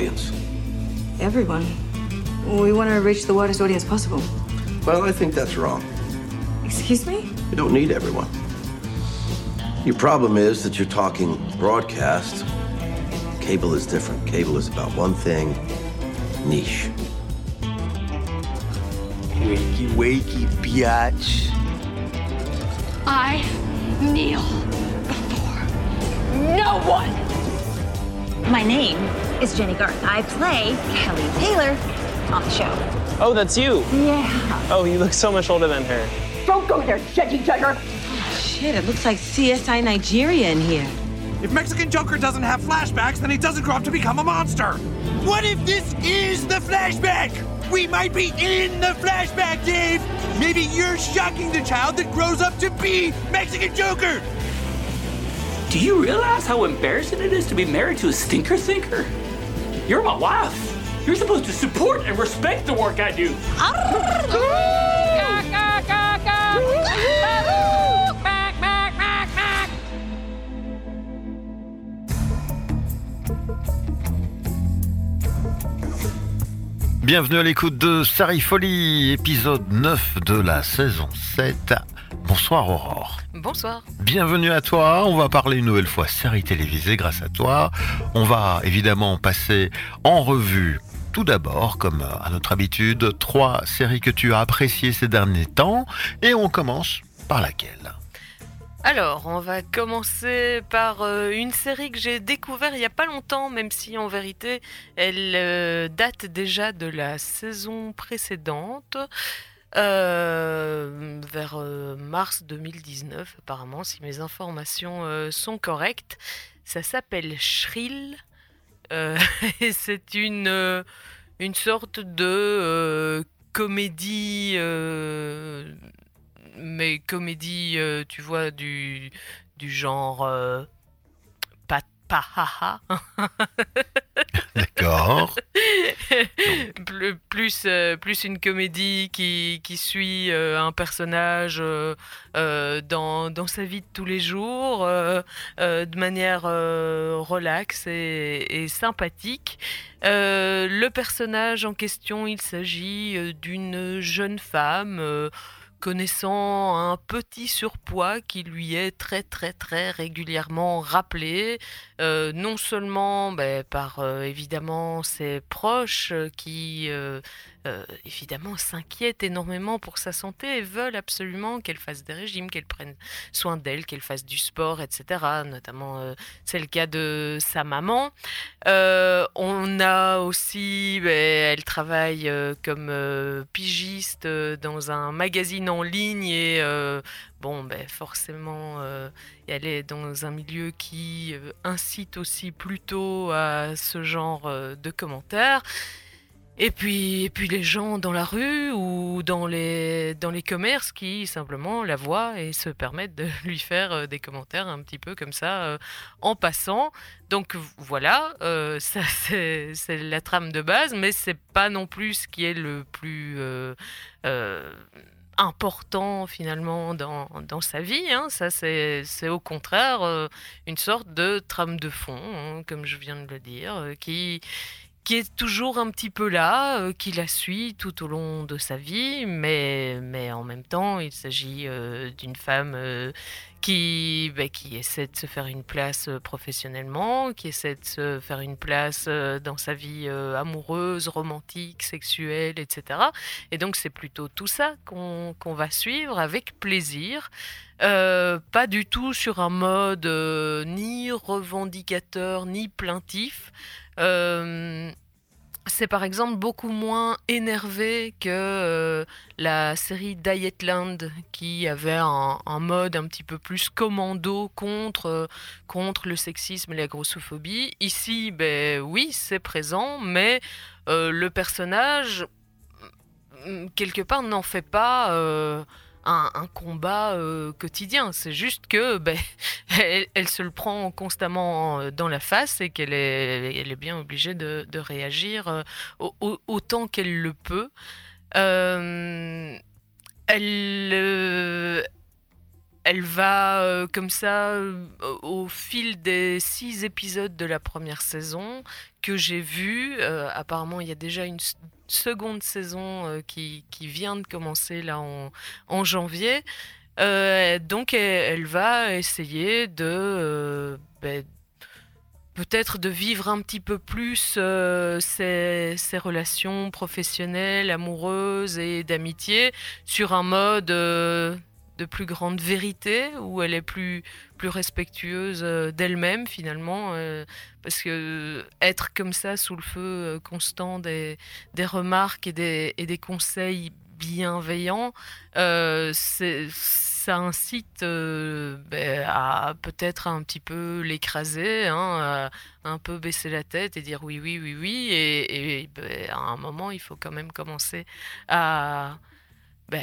audience? Everyone. We want to reach the widest audience possible. Well, I think that's wrong. Excuse me? You don't need everyone. Your problem is that you're talking broadcast. Cable is different. Cable is about one thing niche. Wakey, wakey, biatch. I kneel before no one. My name is Jenny Garth. I play Kelly Taylor on the show. Oh, that's you. Yeah. Oh, you look so much older than her. Don't go there, Jetty Jugger. Shit, it looks like CSI Nigeria in here. If Mexican Joker doesn't have flashbacks, then he doesn't grow up to become a monster. What if this is the flashback? We might be in the flashback, Dave. Maybe you're shocking the child that grows up to be Mexican Joker. Do you realize how embarrassing it is to be married to a stinker thinker? You're my wife. You're supposed to support and respect the work I do. Bienvenue à l'écoute de Folie, épisode 9 de la saison 7. Bonsoir Aurore. Bonsoir. Bienvenue à toi. On va parler une nouvelle fois série télévisée grâce à toi. On va évidemment passer en revue tout d'abord, comme à notre habitude, trois séries que tu as appréciées ces derniers temps. Et on commence par laquelle? Alors, on va commencer par euh, une série que j'ai découverte il n'y a pas longtemps, même si en vérité elle euh, date déjà de la saison précédente, euh, vers mars 2019 apparemment, si mes informations sont correctes. Ça s'appelle Shrill. et c'est une, une sorte de comédie mais comédie, euh, tu vois, du, du genre euh, pas, pas haha. D'accord. plus, euh, plus une comédie qui, qui suit un personnage dans, dans, sa vie de tous les jours de manière relaxe et, et sympathique. le personnage en question, il s'agit d'une jeune femme connaissant un petit surpoids qui lui est très très très régulièrement rappelé, euh, non seulement ben, par euh, évidemment ses proches euh, qui euh, évidemment s'inquiètent énormément pour sa santé et veulent absolument qu'elle fasse des régimes, qu'elle prenne soin d'elle, qu'elle fasse du sport, etc. Notamment, euh, c'est le cas de sa maman. Euh, on a aussi, ben, elle travaille comme pigiste dans un magazine en ligne et bon, ben, forcément, elle est dans un milieu qui incite aussi plutôt à ce genre de commentaires. Et puis, et puis les gens dans la rue ou dans les, dans les commerces qui simplement la voient et se permettent de lui faire euh, des commentaires un petit peu comme ça euh, en passant. Donc voilà, euh, ça c'est la trame de base, mais c'est pas non plus ce qui est le plus important finalement dans, dans sa vie. Hein. Ça, c'est au contraire une sorte de trame de fond, hein, comme je viens de le dire, qui, qui est toujours un petit peu là, euh, qui la suit tout au long de sa vie, mais, mais en même temps, il s'agit euh, d'une femme euh, qui, bah, qui essaie de se faire une place professionnellement, qui essaie de se faire une place dans sa vie amoureuse, romantique, sexuelle, etc. Et donc c'est plutôt tout ça qu'on va suivre avec plaisir. pas du tout sur un mode ni revendicateur ni plaintif. Euh, c'est par exemple beaucoup moins énervé que euh, la série Dietland qui avait un, mode un petit peu plus commando contre, euh, contre le sexisme et la grossophobie. Ici, ben oui, c'est présent, mais le personnage, mm, quelque part, n'en fait pas un, combat euh, quotidien. C'est juste que ben, elle, se le prend constamment euh, dans la face et qu'elle est, elle est bien obligée de, réagir euh, autant qu'elle le peut. elle, elle va comme ça, au fil des six épisodes de la première saison que j'ai vu, apparemment il y a déjà une seconde saison qui, qui, vient de commencer là en, en janvier. donc elle, va essayer de ben, peut-être de vivre un petit peu plus euh, ses, relations professionnelles, amoureuses et d'amitié sur un mode euh, de plus grande vérité, où elle est plus, plus respectueuse euh, d'elle-même finalement, parce que être comme ça sous le feu constant des, des remarques et des, et des conseils bienveillants, ça incite euh, ben, à peut-être un petit peu l'écraser, hein, un peu baisser la tête et dire oui, oui, oui, oui. Et, ben, à un moment, il faut quand même commencer à, ben,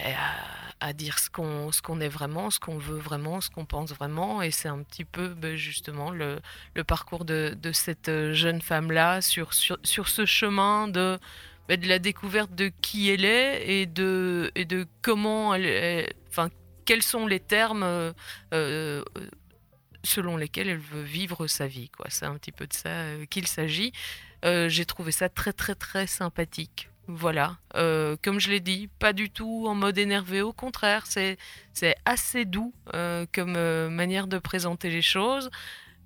à, dire ce qu'on qu'on est vraiment, ce qu'on veut vraiment, ce qu'on pense vraiment. Et c'est un petit peu justement le, parcours de, cette jeune femme-là sur, sur, sur ce chemin de de la découverte de qui elle est et de, et de comment elle, enfin, quels sont les termes euh, euh, selon lesquels elle veut vivre sa vie. C'est un petit peu de ça euh, qu'il s'agit. J'ai trouvé ça très très très sympathique. Voilà, comme je l'ai dit, pas du tout en mode énervé, au contraire, c'est assez doux comme manière de présenter les choses.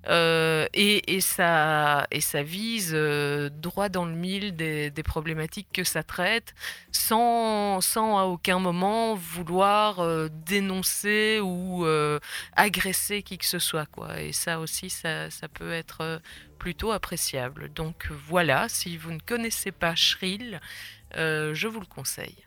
Euh, et, ça, et ça vise euh, droit dans le mille des, problématiques que ça traite, sans, sans à aucun moment vouloir euh, dénoncer ou agresser qui que ce soit. Quoi. Et ça aussi, ça, ça peut être plutôt appréciable. Donc voilà, si vous ne connaissez pas Shrill, je vous le conseille.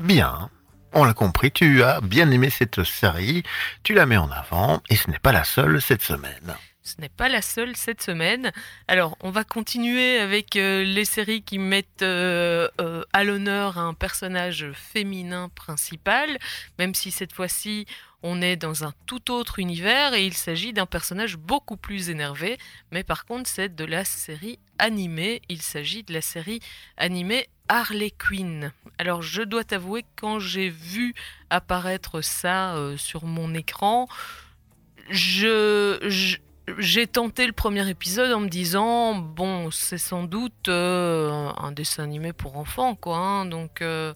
Bien, on l'a compris, tu as bien aimé cette série, tu la mets en avant, et ce n'est pas la seule cette semaine. Ce n'est pas la seule cette semaine. Alors, on va continuer avec euh, les séries qui mettent euh, euh, à l'honneur un personnage féminin principal, même si cette fois-ci on est dans un tout autre univers et il s'agit d'un personnage beaucoup plus énervé, mais par contre c'est de la série animée, il s'agit de la série animée Harley Quinn. Alors je dois t'avouer quand j'ai vu apparaître ça sur mon écran, je j'ai tenté le premier épisode en me disant bon c'est sans doute euh, un dessin animé pour enfants quoi hein, donc euh,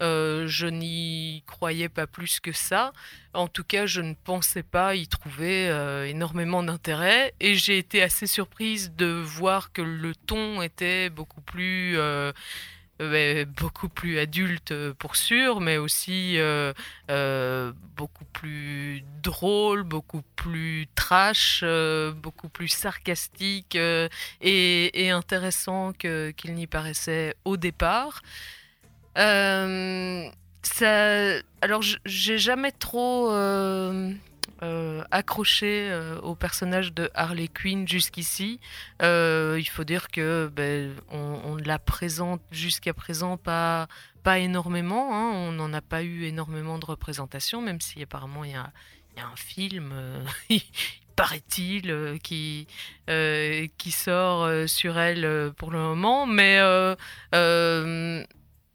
euh, je n'y croyais pas plus que ça. En tout cas je ne pensais pas y trouver énormément d'intérêt et j'ai été assez surprise de voir que le ton était beaucoup plus beaucoup plus adulte euh, pour sûr, mais aussi euh, beaucoup plus drôle, beaucoup plus trash, beaucoup plus sarcastique et, intéressant qu'il n'y paraissait au départ. ça, alors, j'ai jamais trop euh, accroché euh, au personnage de Harley Quinn jusqu'ici. Euh, il faut dire que ben, on, la présente jusqu'à présent pas, pas énormément. Hein. On n'en a pas eu énormément de représentation, même si apparemment il y a, y a, un film. paraît-il, qui, qui sort sur elle pour le moment. Mais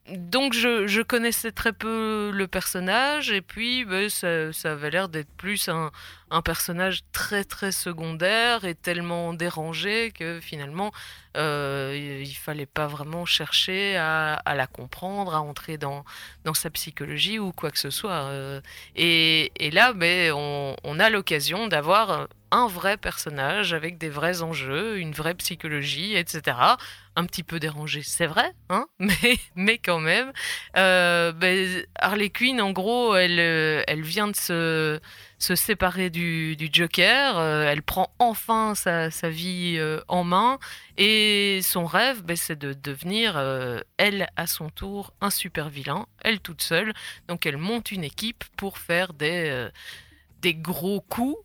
donc je, connaissais très peu le personnage et puis ben, ça, avait l'air d'être plus un, personnage très très secondaire et tellement dérangé que finalement euh, il fallait pas vraiment chercher à, la comprendre, à entrer dans, sa psychologie ou quoi que ce soit. Euh. et, là, ben, on, a l'occasion d'avoir un vrai personnage avec des vrais enjeux, une vraie psychologie, etc. Un petit peu dérangé, c'est vrai, hein mais, mais quand même. Euh, ben, Harley Quinn, en gros, elle, elle vient de se se séparer du, Joker. Euh, elle prend enfin sa, vie euh, en main et son rêve, ben, c'est de devenir, euh, elle à son tour, un super vilain, elle toute seule. Donc elle monte une équipe pour faire des, des gros coups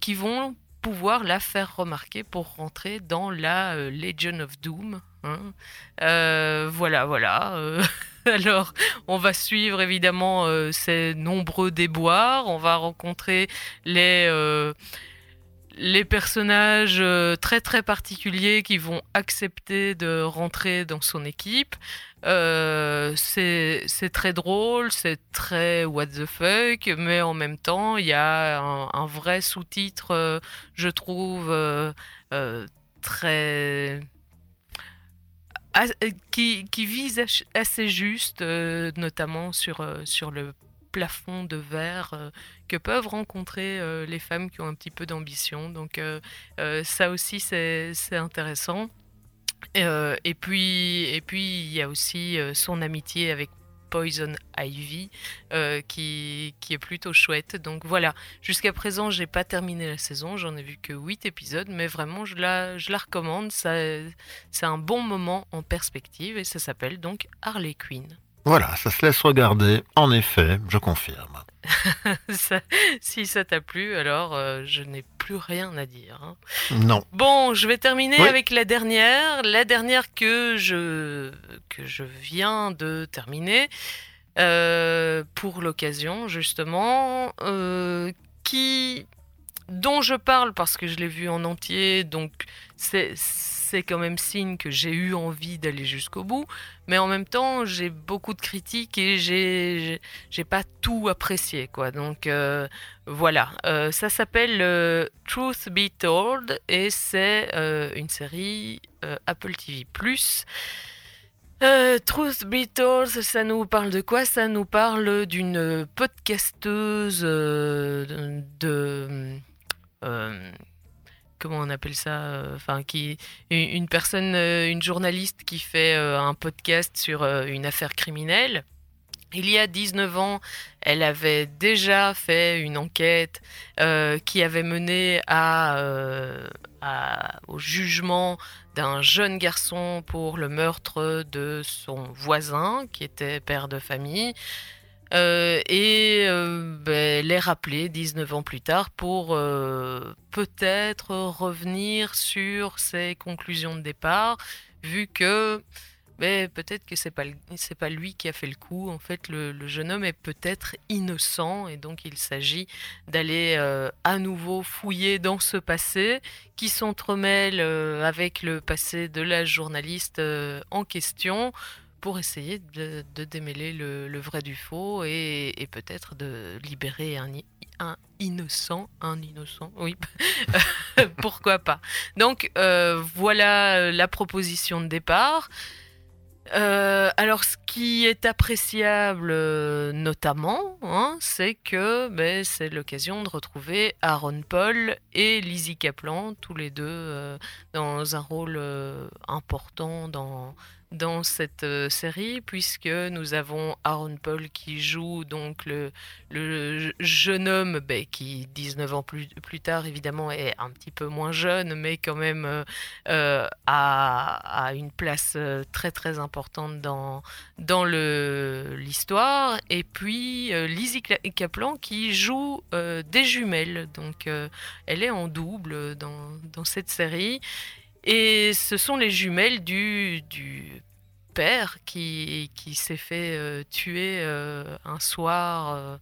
qui vont pouvoir la faire remarquer pour rentrer dans la Legion of Doom. Hein. voilà, voilà. Alors, on va suivre évidemment euh, ces nombreux déboires, on va rencontrer les, euh, les personnages euh, très très particuliers qui vont accepter de rentrer dans son équipe. Euh, c'est très drôle, c'est très what the fuck, mais en même temps, il y a un, vrai sous-titre, euh, je trouve, très. qui, qui, vise assez juste, notamment sur, sur le plafond de verre euh, que peuvent rencontrer euh, les femmes qui ont un petit peu d'ambition. Donc euh, ça aussi c'est intéressant. et puis et puis il y a aussi son amitié avec Poison Ivy, qui, qui, est plutôt chouette. Donc voilà, jusqu'à présent, j'ai pas terminé la saison, j'en ai vu que 8 épisodes, mais vraiment, je la, je la recommande. C'est un bon moment en perspective et ça s'appelle donc Harley Quinn. Voilà, ça se laisse regarder. En effet, je confirme. si ça t'a plu, alors euh, je n'ai plus rien à dire. Hein. Non. Bon, je vais terminer avec la dernière, la dernière que je que je viens de terminer euh, pour l'occasion justement, euh, qui dont je parle parce que je l'ai vu en entier, donc c'est c'est quand même signe que j'ai eu envie d'aller jusqu'au bout, mais en même temps, j'ai beaucoup de critiques et j'ai pas tout apprécié quoi. Donc euh, voilà, euh, ça s'appelle euh, Truth Be Told et c'est une série Apple TV+. Truth Be Told, ça nous parle de quoi? Ça nous parle d'une podcasteuse de comment on appelle ça euh, Enfin, qui une personne, euh, une journaliste qui fait euh, un podcast sur une affaire criminelle. Il y a 19 ans, elle avait déjà fait une enquête qui avait mené à, au jugement d'un jeune garçon pour le meurtre de son voisin, qui était père de famille. Euh, et euh, ben, les rappeler 19 ans plus tard pour euh, peut-être revenir sur ses conclusions de départ, vu que ben, peut-être que c'est pas pas lui qui a fait le coup. En fait, le, le jeune homme est peut-être innocent et donc il s'agit d'aller à nouveau fouiller dans ce passé qui s'entremêle avec le passé de la journaliste en question pour essayer de, démêler le, vrai du faux et, peut-être de libérer un, innocent, un innocent, oui, pourquoi pas. Donc euh, voilà la proposition de départ. Euh, alors, ce qui est appréciable euh, notamment, hein, c'est que ben, c'est l'occasion de retrouver Aaron Paul et Lizzie Kaplan, tous les deux dans un rôle important dans, dans cette euh, série puisque nous avons Aaron Paul qui joue donc le, jeune homme ben, qui 19 ans plus, plus tard évidemment est un petit peu moins jeune mais quand même euh, euh, a, a, une place très très importante dans, dans l'histoire. Et puis Lizzie Kaplan qui joue des jumelles. Donc elle est en double dans, dans cette série et ce sont les jumelles du, père qui, s'est fait euh, tuer euh, un soir euh,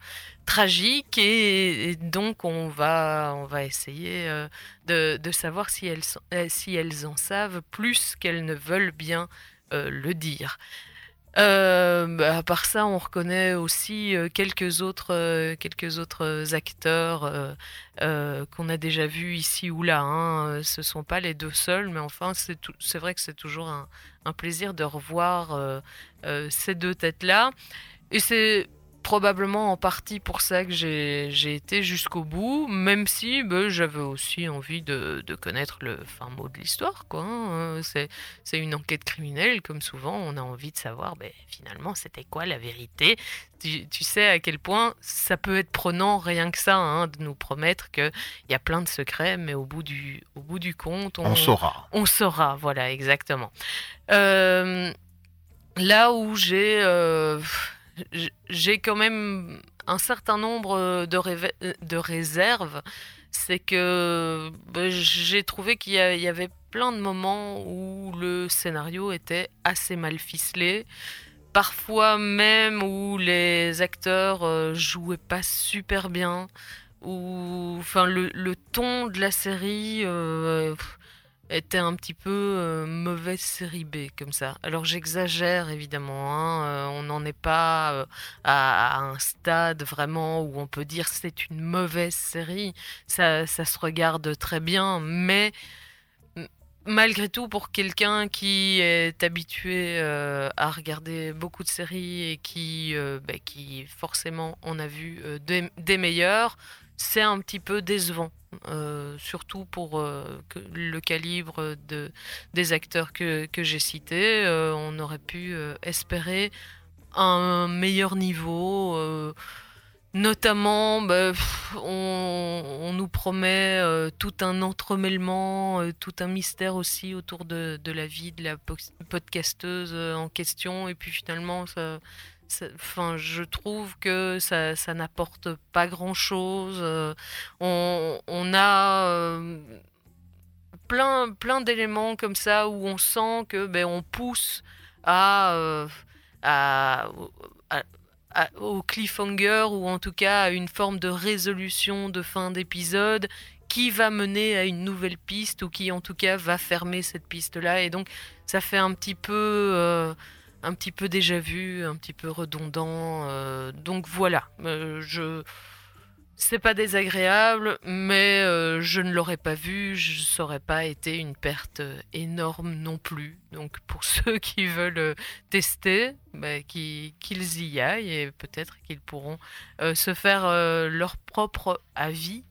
tragique et, donc on va, on va essayer de, de, savoir si elles, si elles en savent plus qu'elles ne veulent bien le dire. Euh, bah, à part ça, on reconnaît aussi euh, quelques autres, euh, quelques autres acteurs qu'on a déjà vus ici ou là. Hein. Ce sont pas les deux seuls, mais enfin, c'est vrai que c'est toujours un, un, plaisir de revoir ces deux têtes-là. Et c'est probablement en partie pour ça que j'ai été jusqu'au bout, même si ben, j'avais aussi envie de, de, connaître le fin mot de l'histoire. quoi. Hein. C'est une enquête criminelle, comme souvent, on a envie de savoir ben, finalement c'était quoi la vérité. Tu, tu, sais à quel point ça peut être prenant rien que ça, hein, de nous promettre qu'il y a plein de secrets, mais au bout du, au bout du compte, on, saura. On saura, voilà, exactement. Euh, là où j'ai... Euh, j'ai quand même un certain nombre de, de réserves. C'est que bah, j'ai trouvé qu'il y, avait plein de moments où le scénario était assez mal ficelé. Parfois même où les acteurs jouaient pas super bien. Enfin, le, ton de la série euh, était un petit peu euh, mauvaise série B comme ça. Alors j'exagère évidemment, hein, euh, on n'en est pas euh, à, un stade vraiment où on peut dire c'est une mauvaise série. Ça, ça se regarde très bien, mais malgré tout, pour quelqu'un qui est habitué à regarder beaucoup de séries et qui, bah, forcément en a vu des meilleures, c'est un petit peu décevant. euh, surtout pour euh, le calibre de, des acteurs que, que j'ai cités. Euh, on aurait pu espérer un meilleur niveau. Notamment, bah, on, nous promet tout un entremêlement, tout un mystère aussi autour de, de la vie de la po- podcasteuse en question. Et puis finalement, ça- je trouve que ça, n'apporte pas grand-chose. Euh, on, a euh, plein, plein d'éléments comme ça où on sent que ben, on pousse euh, au cliffhanger ou en tout cas à une forme de résolution de fin d'épisode qui va mener à une nouvelle piste ou qui en tout cas va fermer cette piste là et donc ça fait un petit peu un petit peu déjà vu un petit peu redondant euh, donc voilà Euh, je c'est pas désagréable, mais euh, je ne l'aurais pas vu, je ça aurait pas été une perte énorme non plus. Donc pour ceux qui veulent tester, bah, qui- qu'ils y aillent et peut-être qu'ils pourront se faire leur propre avis.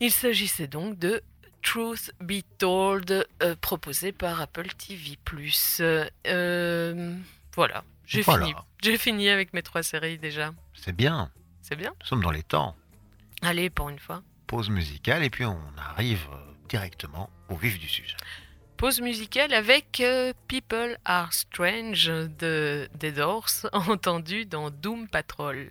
Il s'agissait donc de Truth Be Told, euh, proposé par Apple TV+. Euh, voilà, j'ai Voilà. fini. J'ai fini avec mes trois séries déjà. C'est bien. C'est bien. Nous sommes dans les temps. Allez, pour une fois. Pause musicale et puis on arrive euh, directement au vif du sujet. Pause musicale avec euh, People Are Strange de des Doors, entendu dans Doom Patrol.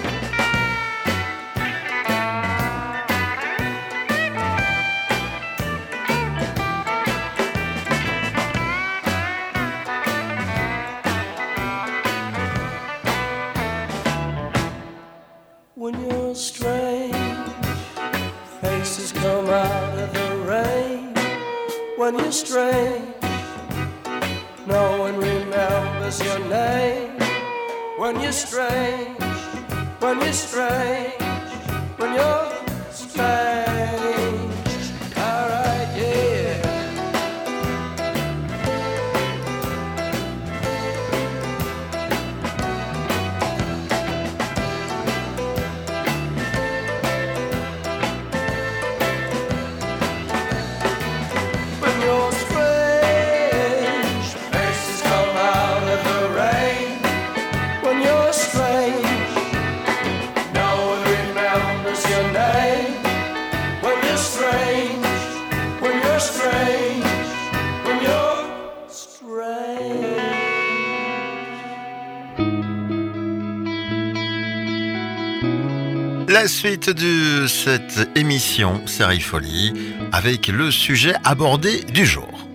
Suite de cette émission Série Folie avec le sujet abordé du jour.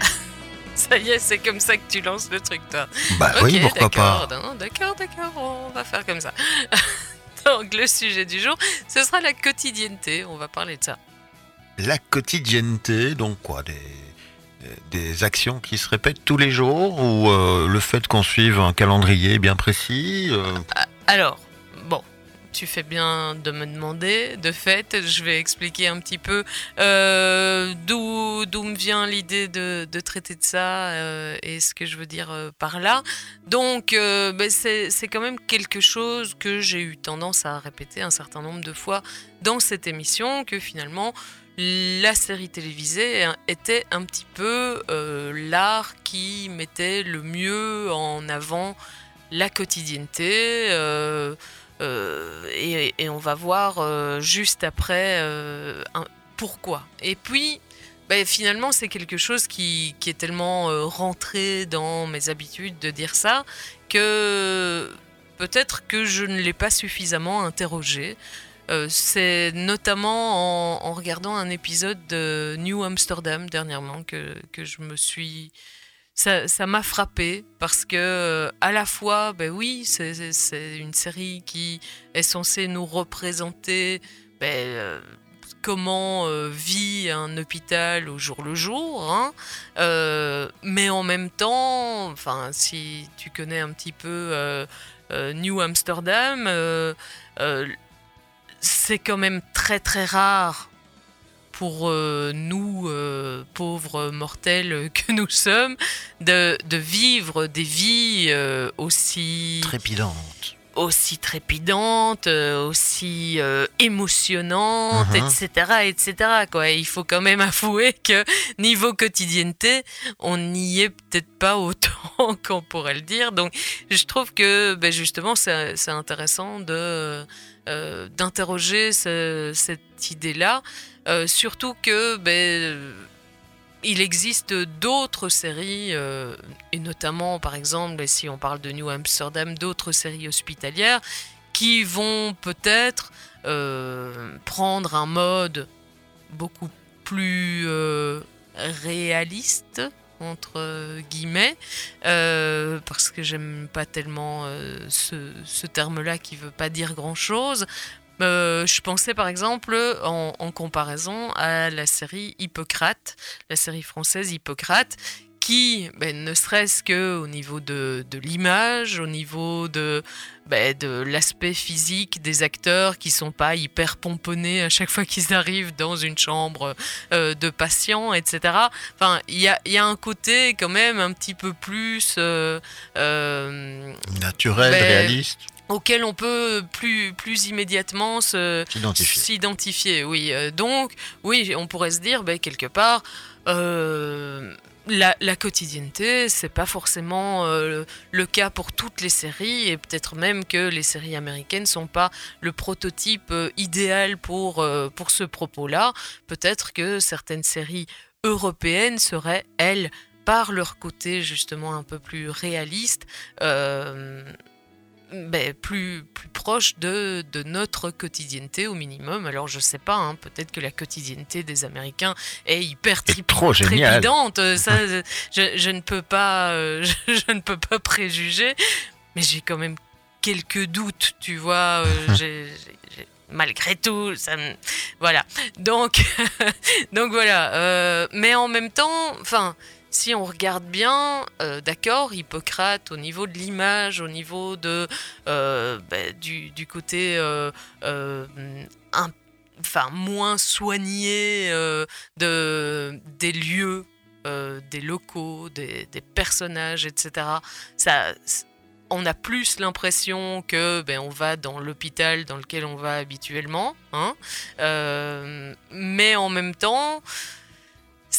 Ça y est, c'est comme ça que tu lances le truc, toi. Bah oui, pourquoi pas. D'accord, d'accord, on va faire comme ça. Donc, le sujet du jour, ce sera la quotidienneté. On va parler de ça. La quotidienneté, donc quoi des, des actions qui se répètent tous les jours ou euh, le fait qu'on suive un calendrier bien précis euh, Alors, bon, tu fais bien de me demander. De fait, je vais expliquer un petit peu euh, d'où me vient l'idée de, traiter de ça euh, et ce que je veux dire euh, par là. Donc, ben, c'est c'est quand même quelque chose que j'ai eu tendance à répéter un certain nombre de fois dans cette émission, que finalement la série télévisée était un petit peu l'art qui mettait le mieux en avant la quotidienneté. Euh, et, on va voir euh, juste après euh, pourquoi. Et puis, ben, finalement, c'est quelque chose qui, est tellement rentré dans mes habitudes de dire ça que peut-être que je ne l'ai pas suffisamment interrogé. C'est notamment en, regardant un épisode de New Amsterdam dernièrement que je me suis ça m'a frappé parce que euh, à la fois, ben oui, c'est- une série qui est censée nous représenter ben, euh, comment euh, vit un hôpital au jour le jour, hein. Mais en même temps, enfin, si tu connais un petit peu New Amsterdam, c'est quand même très très rare pour euh, nous, euh, pauvres mortels que nous sommes, de, vivre des vies euh, aussi Trépidante. aussi euh, aussi euh, émotionnantes, Mhm. etc., etc. Quoi. Il faut quand même avouer que niveau quotidienneté, on n'y est peut-être pas autant qu'on pourrait le dire. Donc, je trouve que ben, justement, c'est c'est intéressant de euh, d'interroger ce- cette idée-là, Euh, surtout que ben, il existe d'autres séries, euh, et notamment par exemple, si on parle de New Amsterdam, d'autres séries hospitalières qui vont peut-être euh, prendre un mode beaucoup plus euh, réaliste entre guillemets parce que j'aime pas tellement ce, ce terme-là qui veut pas dire grand-chose euh, je pensais par exemple en, en comparaison à la série Hippocrate, la série française Hippocrate, qui, ben, ne serait-ce que au niveau de, de l'image, au niveau de, ben, de l'aspect physique des acteurs qui sont pas hyper pomponnés à chaque fois qu'ils arrivent dans une chambre euh, de patients, etc. Enfin, il y a, il y a un côté quand même un petit peu plus euh, Naturel, ben, réaliste. Auquel on peut plus, plus immédiatement S'identifier. Oui, Euh, donc, oui, on pourrait se dire, ben, quelque part, euh, la, la quotidienneté, c'est pas forcément euh, le cas pour toutes les séries, et peut-être même que les séries américaines sont pas le prototype euh, idéal pour, pour ce propos-là. Peut-être que certaines séries européennes seraient, elles, par leur côté justement un peu plus réaliste, euh, ben, plus, plus proche de, de notre quotidienneté au minimum. Alors je sais pas, hein, peut-être que la quotidienneté des Américains est hyper tri- trop trépidante. euh, Ça, je, je ne peux pas, euh, je, je ne peux pas préjuger, mais j'ai quand même quelques doutes, tu vois. euh, j'ai- j'ai- j'ai- Malgré tout, ça me... voilà. Donc, donc voilà. euh, mais en même temps, enfin, si on regarde bien, euh, d'accord, Hippocrate, au niveau de l'image, au niveau de, euh, ben, du, côté euh, enfin, moins soigné de, des lieux, des locaux, des, des personnages, etc. Ça, on a plus l'impression que ben, on va dans l'hôpital dans lequel on va habituellement, hein, mais en même temps,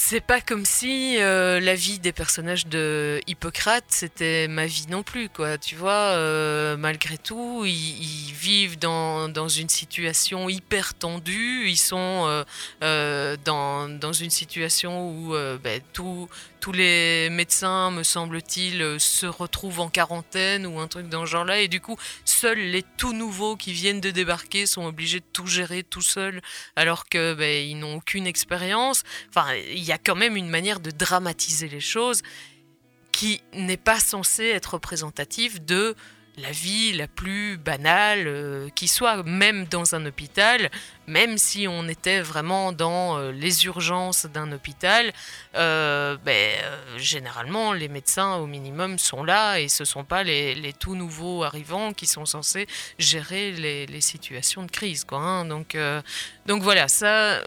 c'est pas comme si euh, la vie des personnages de Hippocrate c'était ma vie non plus, quoi. Tu vois, euh, malgré tout, ils, vivent dans, dans une situation hyper tendue. Ils sont euh, dans, dans une situation où ben, tous les médecins, me semble-t-il, se retrouvent en quarantaine ou un truc dans ce genre-là. Et du coup, seuls les tout nouveaux qui viennent de débarquer sont obligés de tout gérer tout seuls, alors que ben, ils n'ont aucune expérience. Enfin, il y a quand même une manière de dramatiser les choses qui n'est pas censée être représentative de la vie la plus banale euh, qui soit, même dans un hôpital, même si on était vraiment dans euh, les urgences d'un hôpital, euh, ben, généralement les médecins au minimum sont là et ce ne sont pas les, tout nouveaux arrivants qui sont censés gérer les, situations de crise. Quoi, hein. donc, donc voilà, ça,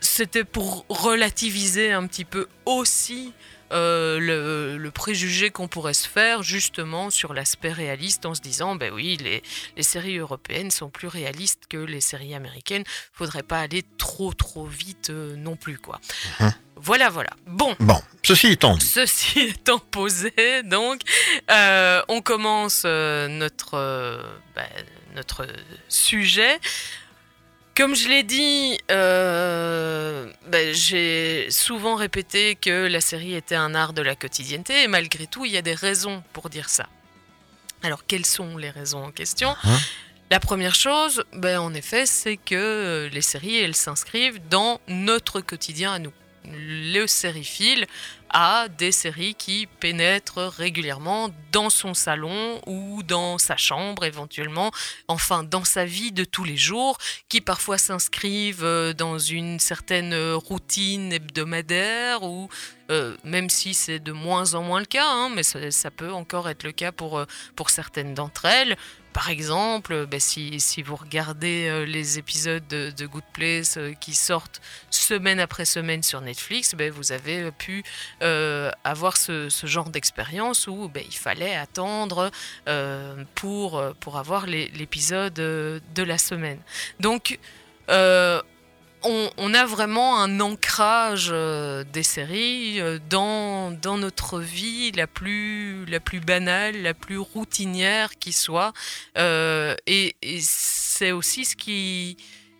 c'était pour relativiser un petit peu aussi euh, le, préjugé qu'on pourrait se faire justement sur l'aspect réaliste en se disant ben oui les, les, séries européennes sont plus réalistes que les séries américaines faudrait pas aller trop trop vite euh, non plus quoi mhm. Voilà, voilà. Bon. Bon, ceci étant Ceci étant posé, donc, euh, on commence notre, ben, notre sujet. Comme je l'ai dit, euh, ben, j'ai souvent répété que la série était un art de la quotidienneté et malgré tout, il y a des raisons pour dire ça. Alors, quelles sont les raisons en question? Hein? La première chose, ben, en effet, c'est que les séries, elles s'inscrivent dans notre quotidien à nous. Le sériephile à des séries qui pénètrent régulièrement dans son salon ou dans sa chambre éventuellement, enfin dans sa vie de tous les jours, qui parfois s'inscrivent euh, dans une certaine routine hebdomadaire ou euh, même si c'est de moins en moins le cas, hein, mais ça, ça, peut encore être le cas pour, euh, pour certaines d'entre elles. Par exemple, ben, si, vous regardez euh, les épisodes de, Good Place euh, qui sortent semaine après semaine sur Netflix, ben, vous avez pu euh, avoir ce, ce genre d'expérience où ben, il fallait attendre pour, pour avoir l'épisode de la semaine. Donc, on, a vraiment un ancrage euh, des séries euh, dans, dans, notre vie la plus, la plus banale, la plus routinière qui soit. Euh, et, c'est aussi ce qui,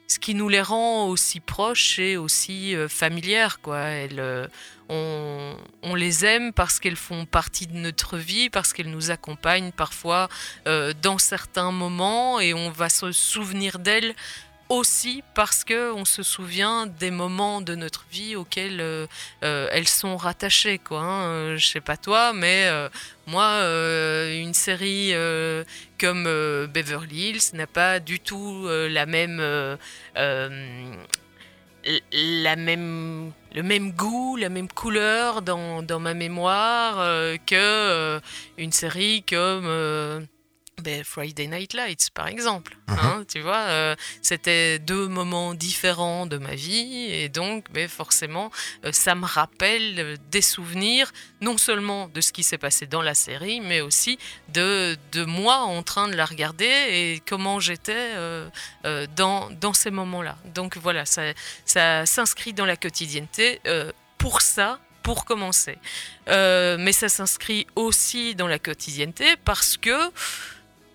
ce qui nous les rend aussi proches et aussi familières. Quoi. Elles, on, on, les aime parce qu'elles font partie de notre vie, parce qu'elles nous accompagnent parfois dans certains moments et on va se souvenir d'elles aussi parce que on se souvient des moments de notre vie auxquels euh, euh, elles sont rattachées quoi hein. euh, je sais pas toi mais moi une série comme Beverly Hills n'a pas du tout la même la même le même goût, la même couleur dans, dans ma mémoire une série comme ben, Friday Night Lights, par exemple. Uh-huh. Hein, tu vois, euh, c'était deux moments différents de ma vie et donc, ben, forcément, euh, ça me rappelle euh, des souvenirs, non seulement de ce qui s'est passé dans la série, mais aussi de, de moi en train de la regarder et comment j'étais dans, dans ces moments-là. Donc voilà, ça, ça s'inscrit dans la quotidienneté. pour ça, pour commencer. mais ça s'inscrit aussi dans la quotidienneté parce que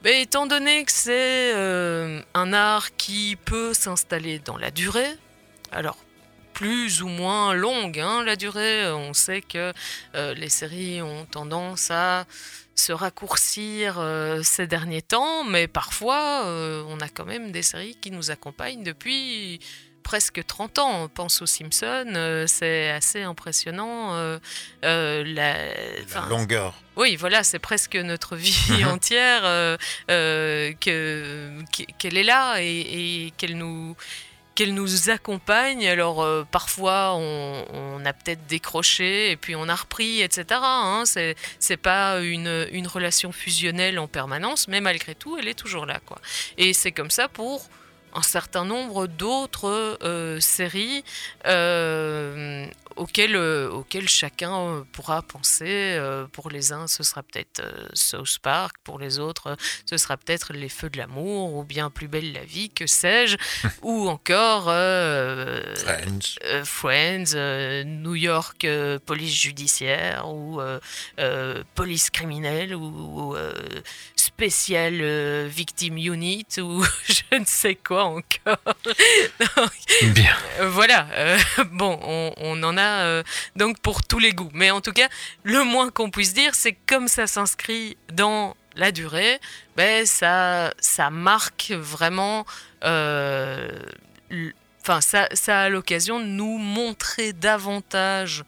étant donné que c'est euh, un art qui peut s'installer dans la durée, alors plus ou moins longue, hein, la durée, on sait que euh, les séries ont tendance à se raccourcir euh, ces derniers temps, mais parfois on a quand même des séries qui nous accompagnent depuis presque 30 ans. On pense aux Simpsons, euh, c'est assez impressionnant. Euh, euh, la, longueur. Oui, voilà, c'est presque notre vie entière que, qu'elle est là et, qu'elle nous qu'elle nous accompagne. Alors parfois on, a peut-être décroché et puis on a repris, etc. Hein. C'est, c'est pas une, une relation fusionnelle en permanence, mais malgré tout, elle est toujours là. Quoi. Et c'est comme ça pour un certain nombre d'autres euh, séries euh, auxquelles, euh, auxquelles, chacun pourra penser. pour les uns, ce sera peut-être South Park, pour les autres, ce sera peut-être Les Feux de l'amour, ou bien Plus belle la vie, que sais-je, ou encore Friends, Friends New York Police Judiciaire, ou Police Criminelle, ou, Spécial Victim Unit, ou je ne sais quoi encore. Bien. Euh, voilà. Euh, bon, on, en a euh, donc pour tous les goûts. Mais en tout cas, le moins qu'on puisse dire, c'est comme ça s'inscrit dans la durée, ben ça, ça marque vraiment. Enfin, ça, ça a l'occasion de nous montrer davantage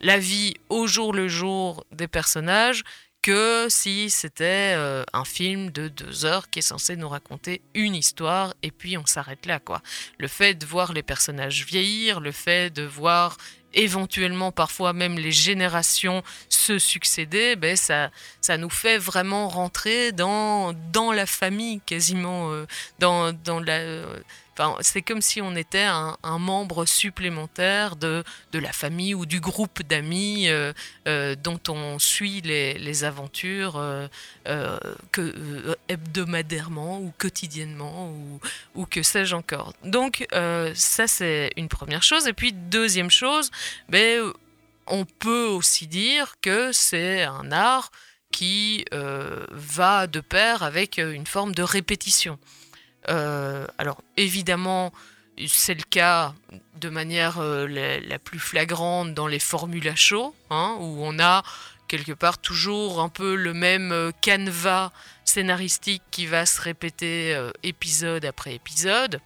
la vie au jour le jour des personnages que si c'était euh, un film de deux heures qui est censé nous raconter une histoire et puis on s'arrête là quoi. Le fait de voir les personnages vieillir, le fait de voir éventuellement parfois même les générations se succéder, ben ça, ça nous fait vraiment rentrer dans, dans la famille quasiment, euh, dans, dans la... euh, C'est comme si on était un, membre supplémentaire de, la famille ou du groupe d'amis euh, euh, dont on suit les, aventures euh, hebdomadairement ou quotidiennement ou, que sais-je encore. Donc ça c'est une première chose. Et puis deuxième chose, ben, on peut aussi dire que c'est un art qui va de pair avec une forme de répétition. Euh, alors évidemment, c'est le cas de manière euh, la, plus flagrante dans les formules à chaud, hein, où on a quelque part toujours un peu le même euh, canevas scénaristique qui va se répéter épisode après épisode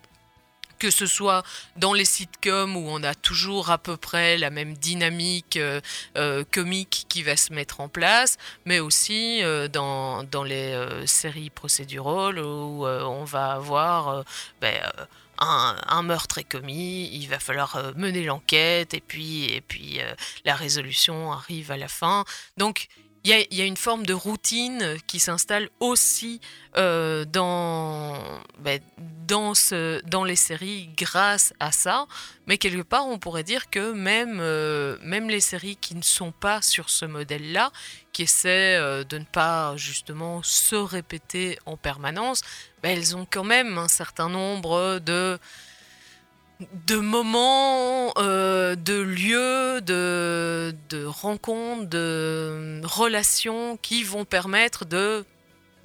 que ce soit dans les sitcoms où on a toujours à peu près la même dynamique euh, euh, comique qui va se mettre en place, mais aussi euh, dans, dans les séries procédurales où on va avoir ben, un, un meurtre est commis, il va falloir mener l'enquête et puis, et puis la résolution arrive à la fin. Donc il y a, une forme de routine qui s'installe aussi euh, dans, ben, dans les séries grâce à ça. Mais quelque part, on pourrait dire que même, euh, même les séries qui ne sont pas sur ce modèle-là, qui essaient euh, de ne pas justement se répéter en permanence, ben, elles ont quand même un certain nombre de de moments, euh, de lieux, de, de rencontres, de relations qui vont permettre de,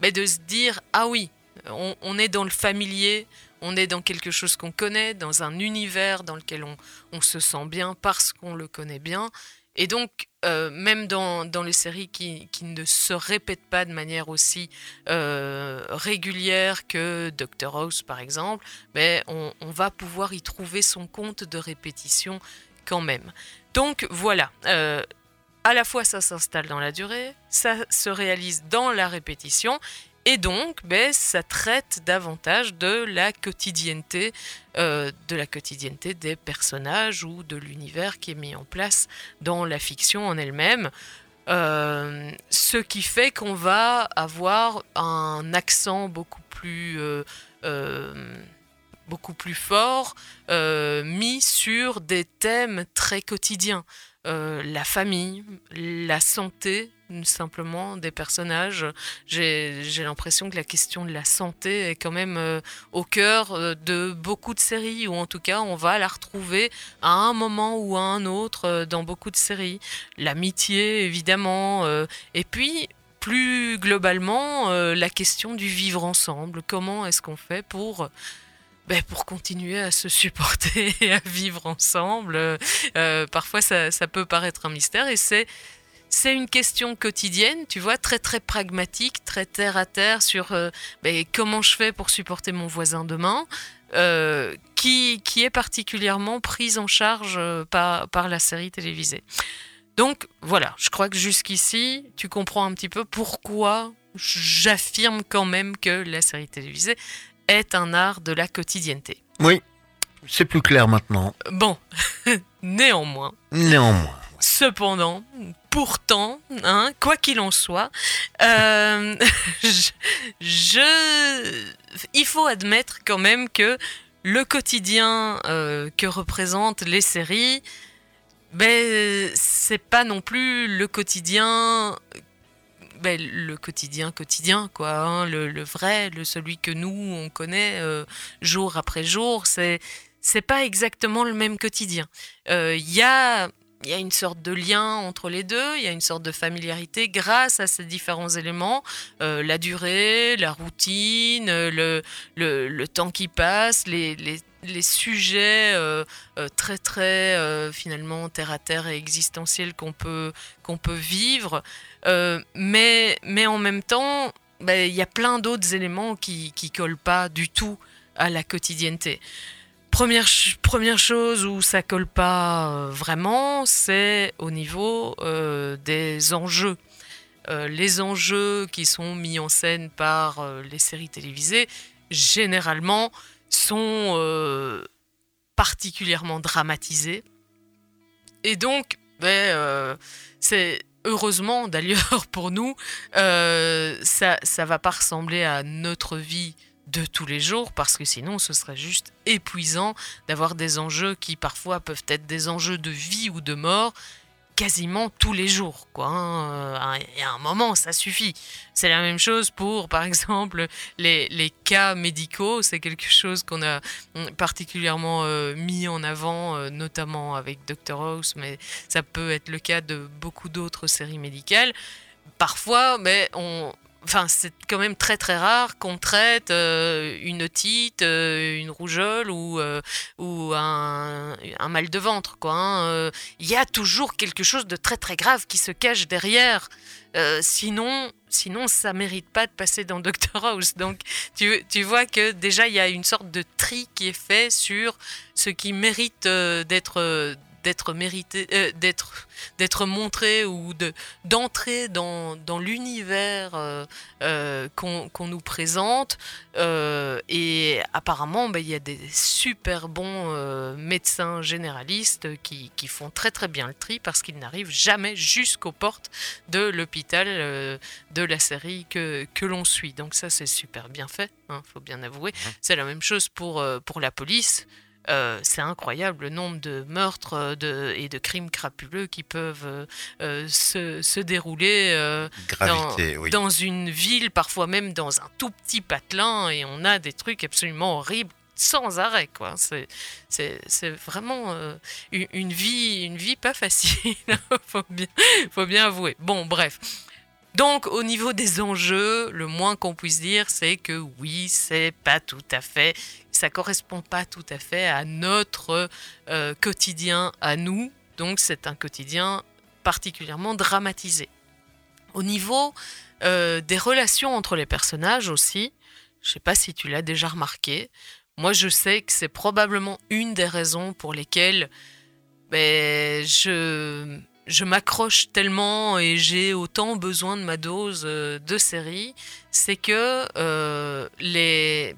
de se dire ah oui, on, on est dans le familier, on est dans quelque chose qu'on connaît, dans un univers dans lequel on, on se sent bien parce qu'on le connaît bien. Et donc, euh, même dans, dans les séries qui, ne se répètent pas de manière aussi euh, régulière que Doctor House, par exemple, mais on, on va pouvoir y trouver son compte de répétition quand même. Donc voilà, euh, à la fois ça s'installe dans la durée, ça se réalise dans la répétition, et donc ben, ça traite davantage de la quotidienneté, euh, de la quotidienneté des personnages ou de l'univers qui est mis en place dans la fiction en elle-même. Euh, ce qui fait qu'on va avoir un accent beaucoup plus euh, beaucoup plus fort mis sur des thèmes très quotidiens. Euh, la famille, la santé, simplement des personnages. J'ai l'impression que la question de la santé est quand même euh, au cœur euh, de beaucoup de séries, ou en tout cas on va la retrouver à un moment ou à un autre dans beaucoup de séries. L'amitié, évidemment, et puis plus globalement la question du vivre ensemble. Comment est-ce qu'on fait pour ben, pour continuer à se supporter et à vivre ensemble. Euh, euh, parfois, ça, peut paraître un mystère et c'est une question quotidienne, tu vois, très très pragmatique, très terre à terre sur euh, ben, comment je fais pour supporter mon voisin demain, qui, est particulièrement prise en charge par la série télévisée. Donc voilà, je crois que jusqu'ici, tu comprends un petit peu pourquoi j'affirme quand même que la série télévisée est un art de la quotidienneté. Oui, c'est plus clair maintenant. Bon, néanmoins, Néanmoins. cependant, pourtant, hein, quoi qu'il en soit, euh, je, je- il faut admettre quand même que le quotidien euh, que représentent les séries, ben, c'est pas non plus le quotidien ben, le quotidien quotidien quoi hein, le, vrai le celui que nous on connaît euh, jour après jour c'est c'est pas exactement le même quotidien. Euh, il y a y a une sorte de lien entre les deux, il y a une sorte de familiarité grâce à ces différents éléments, euh, la durée, la routine, euh, le, le, temps qui passe, les, les sujets euh, euh, très très euh, finalement terre à terre et existentiels qu'on peut, qu'on peut vivre. Mais, mais en même temps, ben, il y a plein d'autres éléments qui qui collent pas du tout à la quotidienneté. Première, première chose où ça colle pas vraiment, c'est au niveau des enjeux. les enjeux qui sont mis en scène par les séries télévisées, généralement, sont particulièrement dramatisés. Et donc, ben, c'est heureusement d'ailleurs pour nous, ça ne va pas ressembler à notre vie de tous les jours parce que sinon ce serait juste épuisant d'avoir des enjeux qui parfois peuvent être des enjeux de vie ou de mort quasiment tous les jours. Quoi, hein. Et à un moment, ça suffit. C'est la même chose pour, par exemple, les, les cas médicaux. C'est quelque chose qu'on a particulièrement euh, mis en avant, euh, notamment avec Dr House, mais ça peut être le cas de beaucoup d'autres séries médicales. Parfois, mais on, Enfin, c'est quand même très très rare qu'on traite euh, une otite, euh, une rougeole ou, euh, ou un, mal de ventre. Hein. Il y a toujours quelque chose de très très grave qui se cache derrière. sinon, sinon, ça mérite pas de passer dans Doctor House. Donc, tu, tu vois que déjà, il y a une sorte de tri qui est fait sur ce qui mérite d'être d'être mérité, euh, d'être, d'être montré ou de, d'entrer dans, dans l'univers euh, euh, qu'on, nous présente. et apparemment, ben, il y a des super bons médecins généralistes qui, qui, font très très bien le tri parce qu'ils n'arrivent jamais jusqu'aux portes de l'hôpital de la série que, que l'on suit. Donc ça, c'est super bien fait, il hein, faut bien avouer. Mmh. C'est la même chose pour, pour la police. Euh, c'est incroyable le nombre de meurtres euh, et de crimes crapuleux qui peuvent euh, se, dérouler dans, une ville, parfois même dans un tout petit patelin, et on a des trucs absolument horribles sans arrêt quoi. C'est vraiment une vie une vie pas facile faut bien faut bien avouer. Bon bref donc, au niveau des enjeux, le moins qu'on puisse dire, c'est que oui, c'est pas tout à fait, ça correspond pas tout à fait à notre euh, quotidien à nous. Donc, c'est un quotidien particulièrement dramatisé. Au niveau euh, des relations entre les personnages aussi, je sais pas si tu l'as déjà remarqué, moi je sais que c'est probablement une des raisons pour lesquelles ben, je je m'accroche tellement et j'ai autant besoin de ma dose euh, de série, c'est que euh, les,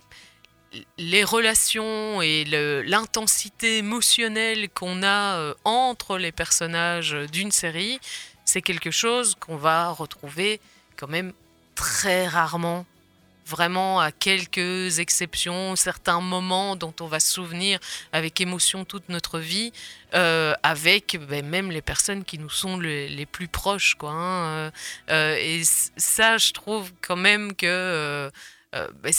les relations et l'intensité émotionnelle qu'on a euh, entre les personnages d'une série, c'est quelque chose qu'on va retrouver quand même très rarement vraiment à quelques exceptions, certains moments dont on va se souvenir avec émotion toute notre vie, euh, avec ben, même les personnes qui nous sont les, plus proches. Quoi, hein, euh, euh, et ça, je trouve quand même que ben,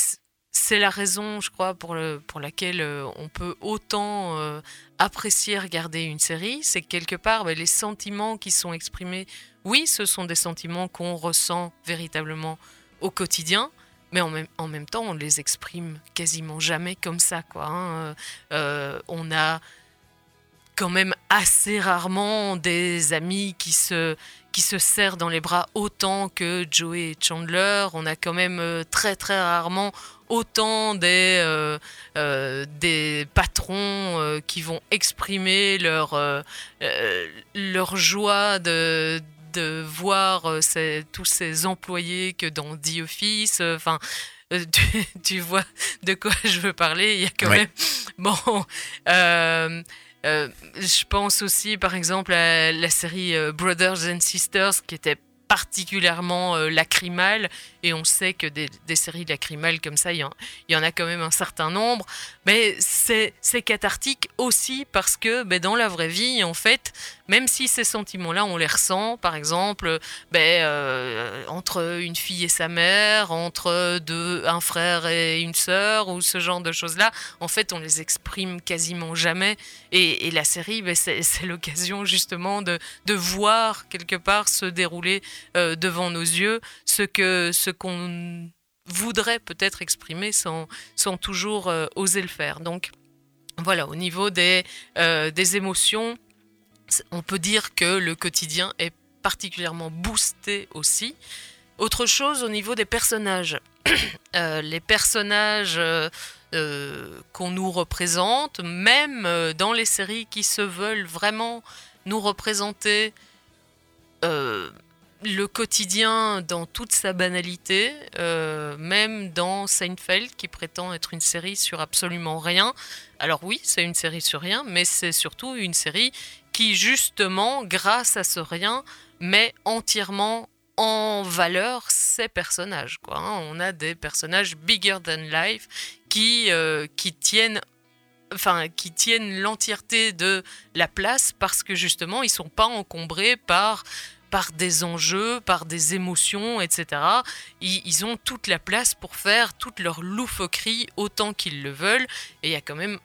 c'est la raison, je crois, pour, le, pour laquelle on peut autant apprécier regarder une série. C'est que quelque part, ben, les sentiments qui sont exprimés, oui, ce sont des sentiments qu'on ressent véritablement au quotidien, mais en même, temps, on les exprime quasiment jamais comme ça. Quoi, hein. euh, on a quand même assez rarement des amis qui se, qui se serrent dans les bras autant que Joey et Chandler. On a quand même euh, très très rarement autant des, euh, des patrons qui vont exprimer leur, leur joie de de voir euh, tous ces employés que dans The Office. Euh, enfin, euh, tu, vois de quoi je veux parler. Il y a quand même. Bon. je pense aussi, par exemple, à la série Brothers and Sisters, qui était particulièrement lacrymale, et on sait que des, séries lacrymales comme ça, il y, en, a quand même un certain nombre, mais c'est cathartique aussi parce que ben, dans la vraie vie, en fait, même si ces sentiments-là, on les ressent, par exemple, ben, euh, entre une fille et sa mère, entre deux, un frère et une sœur, ou ce genre de choses-là, en fait, on les exprime quasiment jamais. Et, la série, ben, c'est l'occasion justement de, de, voir quelque part se dérouler euh, devant nos yeux ce que qu'on voudrait peut-être exprimer sans, toujours euh, oser le faire. Donc voilà, au niveau des, des émotions, on peut dire que le quotidien est particulièrement boosté aussi. Autre chose au niveau des personnages. Euh, les personnages euh, euh, qu'on nous représente, même dans les séries qui se veulent vraiment nous représenter le quotidien dans toute sa banalité, euh, même dans Seinfeld, qui prétend être une série sur absolument rien. Alors oui, c'est une série sur rien, mais c'est surtout une série qui, justement, grâce à ce rien, met entièrement en valeur ces personnages. Hein. On a des personnages bigger than life qui, euh, qui tiennent enfin qui tiennent l'entièreté de la place parce que justement ils sont pas encombrés par par des enjeux, par des émotions, etc. Ils, ont toute la place pour faire toute leur loufoquerie autant qu'ils le veulent. Et il y a quand même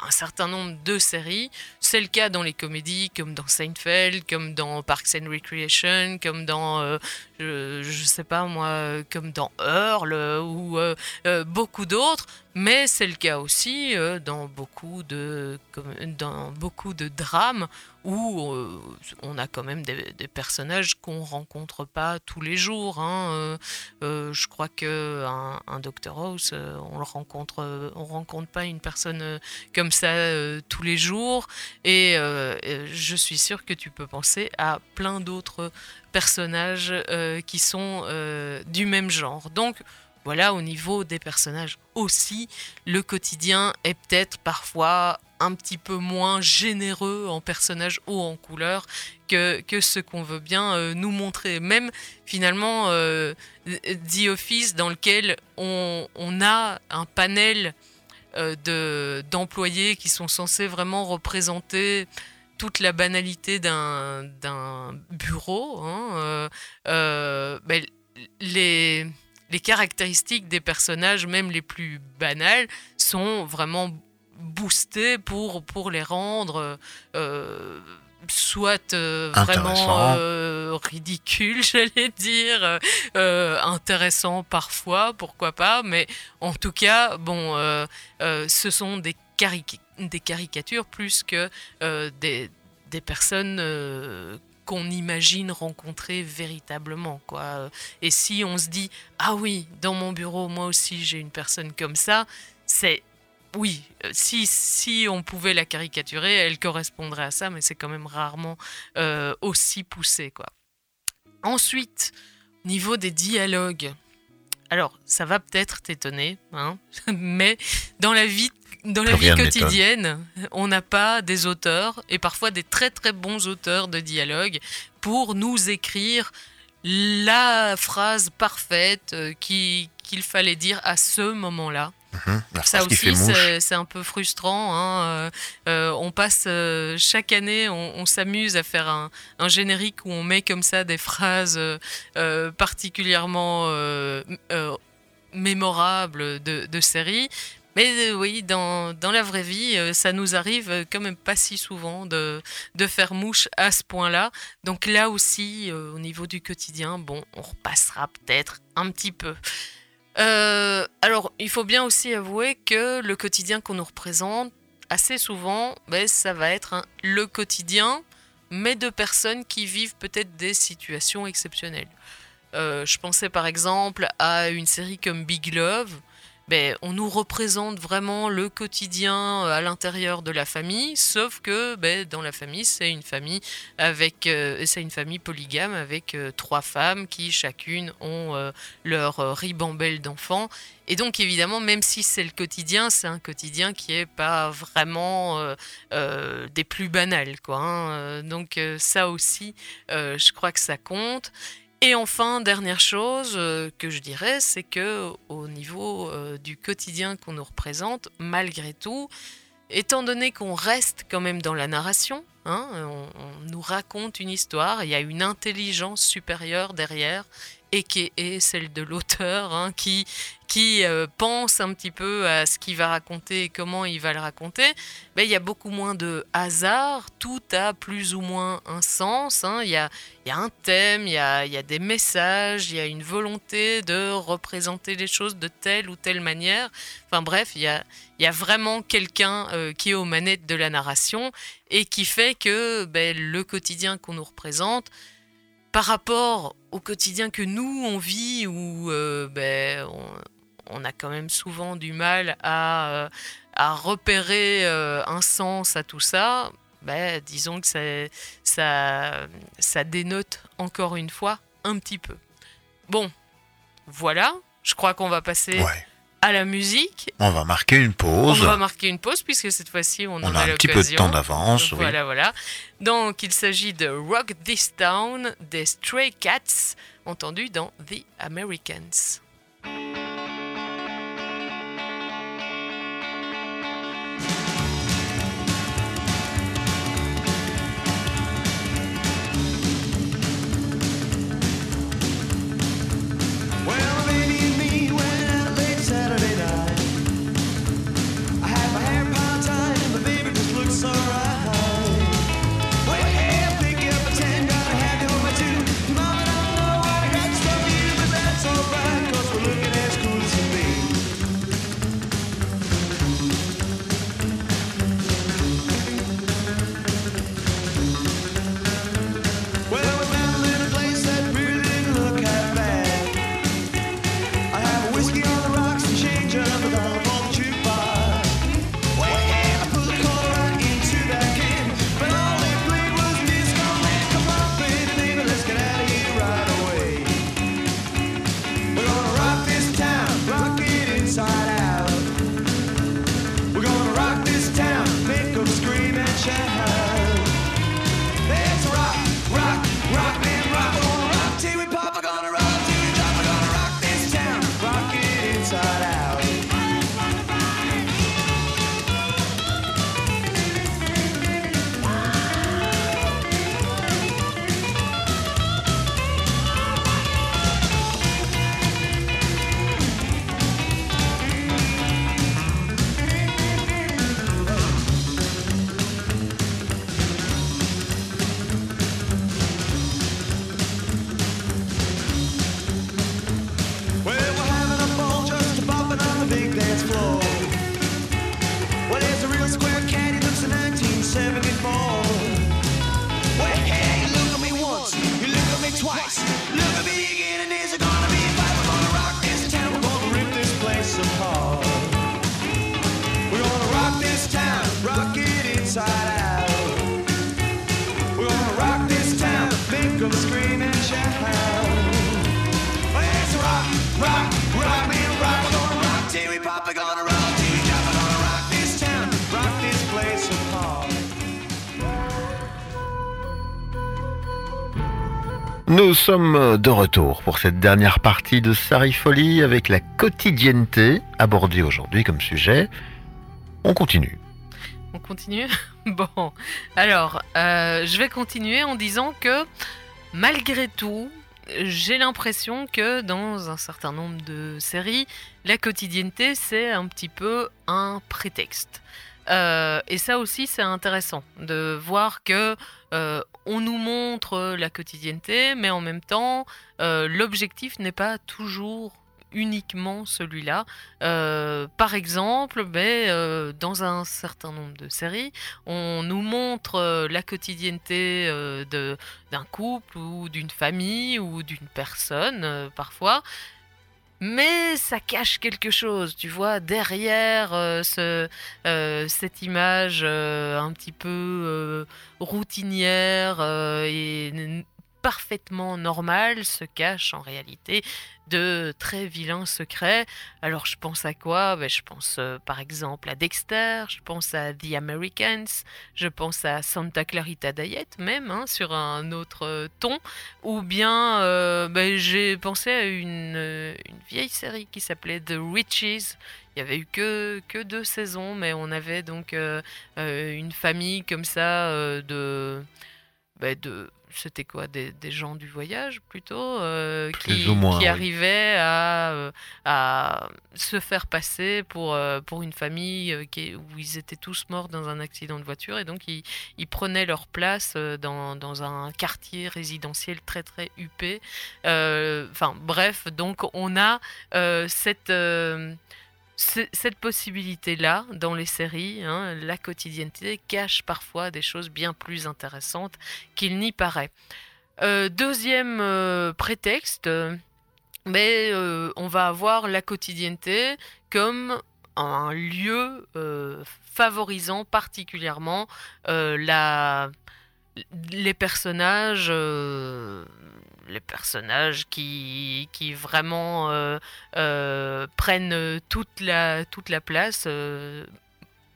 un certain nombre de séries. C'est le cas dans les comédies, comme dans Seinfeld, comme dans Parks and Recreation, comme dans, euh, je, je, sais pas moi, comme dans Earl ou euh, euh, beaucoup d'autres. Mais c'est le cas aussi euh, dans beaucoup de dans beaucoup de drames où euh, on a quand même des, personnages qu'on rencontre pas tous les jours. Hein. Euh, je crois que un Dr House, on le rencontre, on rencontre pas une personne comme ça tous les jours. Et je suis sûre que tu peux penser à plein d'autres personnages qui sont du même genre. Donc voilà, au niveau des personnages aussi, le quotidien est peut-être parfois un petit peu moins généreux en personnages haut en couleur que, que ce qu'on veut bien euh, nous montrer. Même finalement, euh, The Office, dans lequel on, on a un panel euh, d'employés qui sont censés vraiment représenter toute la banalité d'un bureau. Hein, ben, les les caractéristiques des personnages, même les plus banales, sont vraiment boostées pour, pour les rendre euh, soit euh, vraiment euh, ridicules, j'allais dire, euh, intéressants parfois, pourquoi pas, mais en tout cas, bon, euh, ce sont des, caric des caricatures plus que des, des personnes qu'on imagine rencontrer véritablement. Quoi. Et si on se dit, ah oui, dans mon bureau, moi aussi j'ai une personne comme ça, c'est... Oui, si, si on pouvait la caricaturer, elle correspondrait à ça, mais c'est quand même rarement euh, aussi poussé. Quoi. Ensuite, niveau des dialogues, alors ça va peut-être t'étonner, hein, mais dans la vie dans la vie quotidienne, on n'a pas des auteurs, et parfois des très très bons auteurs de dialogue, pour nous écrire la phrase parfaite euh, qu'il fallait dire à ce moment-là. Mmh, ça aussi, c'est un peu frustrant. Hein. Euh, euh, on passe euh, chaque année, on, on s'amuse à faire un, un, générique où on met comme ça des phrases euh, particulièrement mémorables de, de séries. Mais oui, dans, dans, la vraie vie, ça nous arrive quand même pas si souvent de, de faire mouche à ce point-là. Donc là aussi, au niveau du quotidien, bon, on repassera peut-être un petit peu. Euh, alors, il faut bien aussi avouer que le quotidien qu'on nous représente, assez souvent, ben, ça va être le quotidien, mais de personnes qui vivent peut-être des situations exceptionnelles. Euh, je pensais par exemple à une série comme Big Love, ben, on nous représente vraiment le quotidien à l'intérieur de la famille, sauf que ben, dans la famille, c'est une famille avec, euh, c'est une famille polygame avec euh, trois femmes qui chacune ont euh, leur ribambelle d'enfants. Et donc évidemment, même si c'est le quotidien, c'est un quotidien qui est pas vraiment des plus banals, quoi. Hein. Donc ça aussi, je crois que ça compte. Et enfin, dernière chose euh, que je dirais, c'est que au niveau euh, du quotidien qu'on nous représente, malgré tout, étant donné qu'on reste quand même dans la narration, hein, on, on, nous raconte une histoire, il y a une intelligence supérieure derrière, et qui est celle de l'auteur, hein, qui, euh, pense un petit peu à ce qu'il va raconter et comment il va le raconter, ben, il y a beaucoup moins de hasard, tout a plus ou moins un sens, hein, il, y a, un thème, il y a, des messages, il y a une volonté de représenter les choses de telle ou telle manière, enfin bref, il y a, il y a vraiment quelqu'un euh, qui est aux manettes de la narration et qui fait que ben, le quotidien qu'on nous représente, par rapport au quotidien que nous on vit où euh, ben, on, a quand même souvent du mal à, euh, repérer euh, un sens à tout ça, ben, disons que ça dénote encore une fois un petit peu. Bon, voilà, je crois qu'on va passer à la musique. On va marquer une pause. On va marquer une pause puisque cette fois-ci on, On en a a, un petit peu de temps d'avance, oui. Voilà, voilà. Donc il s'agit de Rock This Town des Stray Cats, entendu dans The Americans. 1974. Well, hey, you look at me once, you at me twice, look at me again, and gonna be. We're gonna rock this town, we're gonna rip this place apart. We're gonna rock this town, rock it inside out. We're gonna rock this town, scream and shout. Let's rock, rock, Nous sommes de retour pour cette dernière partie de Sarifolie avec la quotidienneté abordée aujourd'hui comme sujet. On continue. On continue Bon, alors, euh, je vais continuer en disant que malgré tout, j'ai l'impression que dans un certain nombre de séries, la quotidienneté, c'est un petit peu un prétexte. Euh, et ça aussi, c'est intéressant de voir que euh, on nous montre la quotidienneté, mais en même temps, euh, l'objectif n'est pas toujours uniquement celui-là. Euh, par exemple, ben, euh, dans un certain nombre de séries, on nous montre la quotidienneté d'un couple ou d'une famille ou d'une personne parfois. Mais ça cache quelque chose, tu vois, derrière euh, euh, cette image euh, un petit peu routinière et parfaitement normale se cache en réalité de très vilains secrets. Alors je pense à quoi? Ben, Je pense euh, par exemple à Dexter, je pense à The Americans, je pense à Santa Clarita Diet même, hein, sur un autre euh, ton, ou bien euh, ben, j'ai pensé à une, vieille série qui s'appelait The Riches. Il y avait eu que, que deux saisons, mais on avait donc une famille comme ça de... de c'était quoi des, des gens du voyage plutôt euh, qui, moins, qui oui. arrivaient à, euh, à se faire passer pour, euh, pour une famille euh, qui, où ils étaient tous morts dans un accident de voiture et donc ils, ils prenaient leur place dans, dans un quartier résidentiel très très huppé. Euh, Enfin bref, donc on a euh, cette... ce- cette possibilité-là dans les séries, hein, la quotidienneté cache parfois des choses bien plus intéressantes qu'il n'y paraît. Euh, deuxième euh, prétexte, mais euh, on va avoir la quotidienneté comme un lieu favorisant particulièrement les personnages, les personnages qui, qui vraiment prennent toute la, toute la place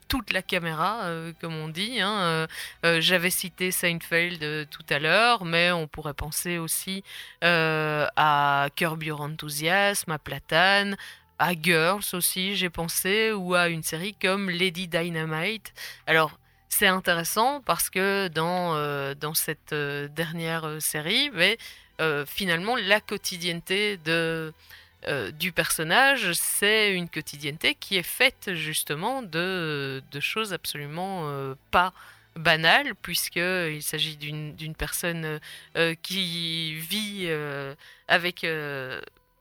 toute la caméra, comme on dit. Hein. J'avais cité Seinfeld tout à l'heure, mais on pourrait penser aussi à Curb Your Enthusiasm, à Platane, à Girls aussi, j'ai pensé, ou à une série comme Lady Dynamite. Alors, c'est intéressant parce que dans, euh, dans cette euh, dernière euh, série, mais, finalement, la quotidienneté de, du personnage, c'est une quotidienneté qui est faite justement de, choses absolument pas banales, puisqu'il s'agit d'une personne qui vit avec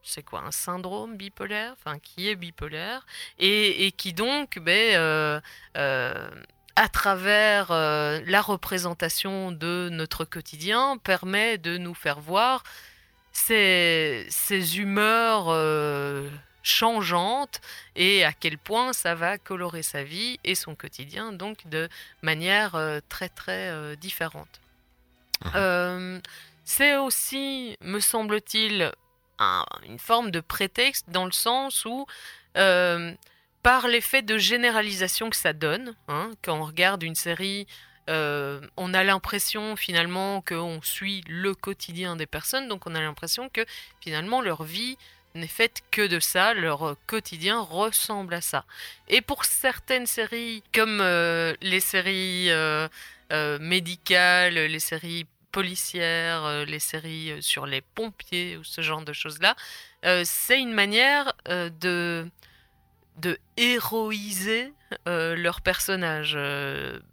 c'est quoi un syndrome bipolaire, enfin qui est bipolaire et, qui donc, ben, euh, euh, à travers euh, la représentation de notre quotidien, permet de nous faire voir ces, ces humeurs changeantes et à quel point ça va colorer sa vie et son quotidien donc de manière très très différente. Mmh. c'est aussi, me semble-t-il, une forme de prétexte dans le sens où, euh, par l'effet de généralisation que ça donne, hein, quand on regarde une série, euh, on a l'impression finalement qu'on suit le quotidien des personnes, donc on a l'impression que finalement leur vie n'est faite que de ça, leur quotidien ressemble à ça. Et pour certaines séries, comme euh, les séries médicales, les séries policières, euh, les séries euh, sur les pompiers ou ce genre de choses-là, euh, c'est une manière de de héroïser leur personnage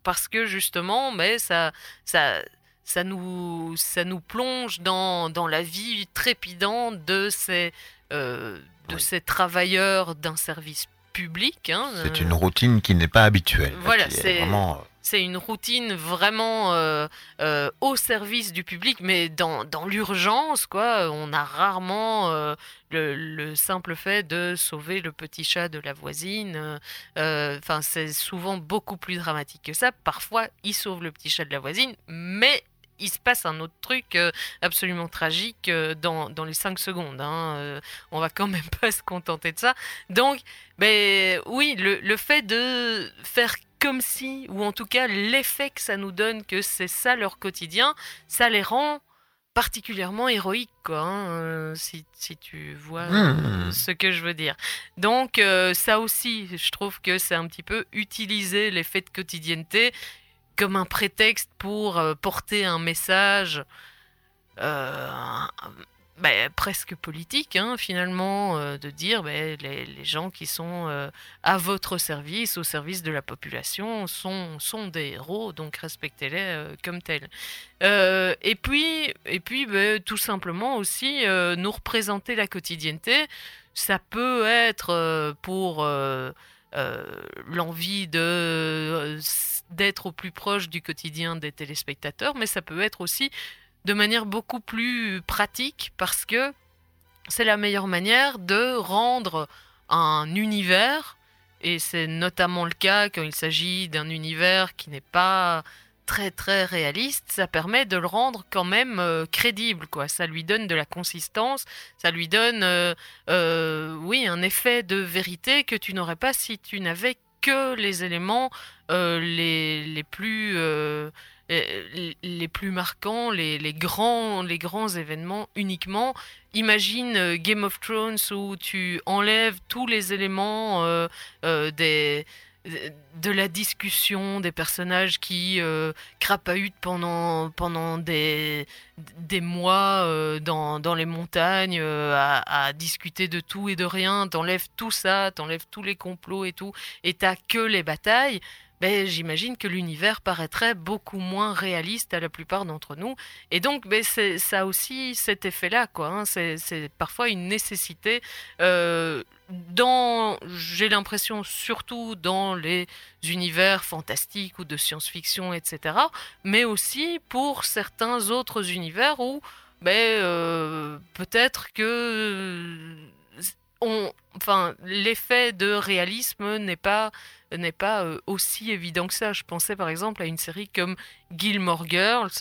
parce que justement mais ça ça ça nous ça nous plonge dans, dans la vie trépidante de ces de ces travailleurs d'un service public hein, c'est une routine qui n'est pas habituelle voilà c'est vraiment c'est une routine vraiment euh, euh, au service du public, mais dans, dans l'urgence, quoi. On a rarement euh, le, simple fait de sauver le petit chat de la voisine. Enfin, c'est souvent beaucoup plus dramatique que ça. Parfois, il sauve le petit chat de la voisine, mais il se passe un autre truc absolument tragique dans, dans, les 5 secondes. Hein. on va quand même pas se contenter de ça. Donc, ben, oui, le, le fait de faire comme si, ou en tout cas l'effet que ça nous donne que c'est ça leur quotidien, ça les rend particulièrement héroïques, quoi, hein, euh, si, si, tu vois mmh. ce que je veux dire. Donc euh, ça aussi, je trouve que c'est un petit peu utiliser l'effet de quotidienneté comme un prétexte pour euh, porter un message bah, presque politique, hein, finalement, euh, de dire bah, les, gens qui sont euh, à votre service, au service de la population, sont, sont des héros, donc respectez-les euh, comme tels. et puis, et puis bah, tout simplement aussi, nous représenter la quotidienneté, ça peut être pour l'envie de d'être au plus proche du quotidien des téléspectateurs, mais ça peut être aussi de manière beaucoup plus pratique parce que c'est la meilleure manière de rendre un univers, et c'est notamment le cas quand il s'agit d'un univers qui n'est pas très très réaliste, ça permet de le rendre quand même euh, crédible, quoi. Ça lui donne de la consistance, ça lui donne, euh, euh, oui, un effet de vérité que tu n'aurais pas si tu n'avais que les éléments les, les, plus les plus marquants, les, grands, les grands événements uniquement. Imagine euh, Game of Thrones où tu enlèves tous les éléments euh, euh, de la discussion, des personnages qui crapahutent pendant, pendant des, des mois dans, dans, les montagnes à, à, discuter de tout et de rien. T'enlèves tout ça, t'enlèves tous les complots et tout, et t'as que les batailles ben, j'imagine que l'univers paraîtrait beaucoup moins réaliste à la plupart d'entre nous. Et donc, ben, ça a aussi cet effet-là. quoi. Hein. C'est parfois une nécessité. Euh, j'ai l'impression, surtout dans les univers fantastiques ou de science-fiction, etc., mais aussi pour certains autres univers où ben, euh, peut-être que enfin, l'effet de réalisme n'est pas euh, aussi évident que ça. Je pensais par exemple à une série comme Gilmore Girls.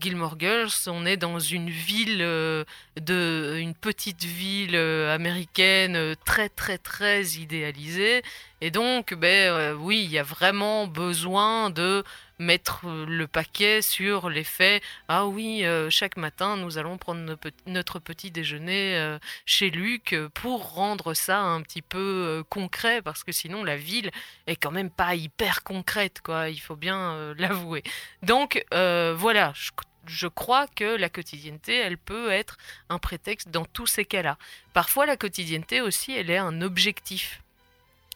Gilmore Girls, on est dans une ville, euh, de, une petite ville euh, américaine très très très idéalisée. Et donc, ben euh, oui, il y a vraiment besoin de mettre euh, le paquet sur les faits. Ah oui, euh, chaque matin, nous allons prendre notre petit déjeuner chez Luc pour rendre ça un petit peu concret, parce que sinon la ville est quand même pas hyper concrète, quoi. Il faut bien l'avouer. Donc voilà, je, je crois que la quotidienneté, elle peut être un prétexte dans tous ces cas-là. Parfois, la quotidienneté aussi, elle est un objectif.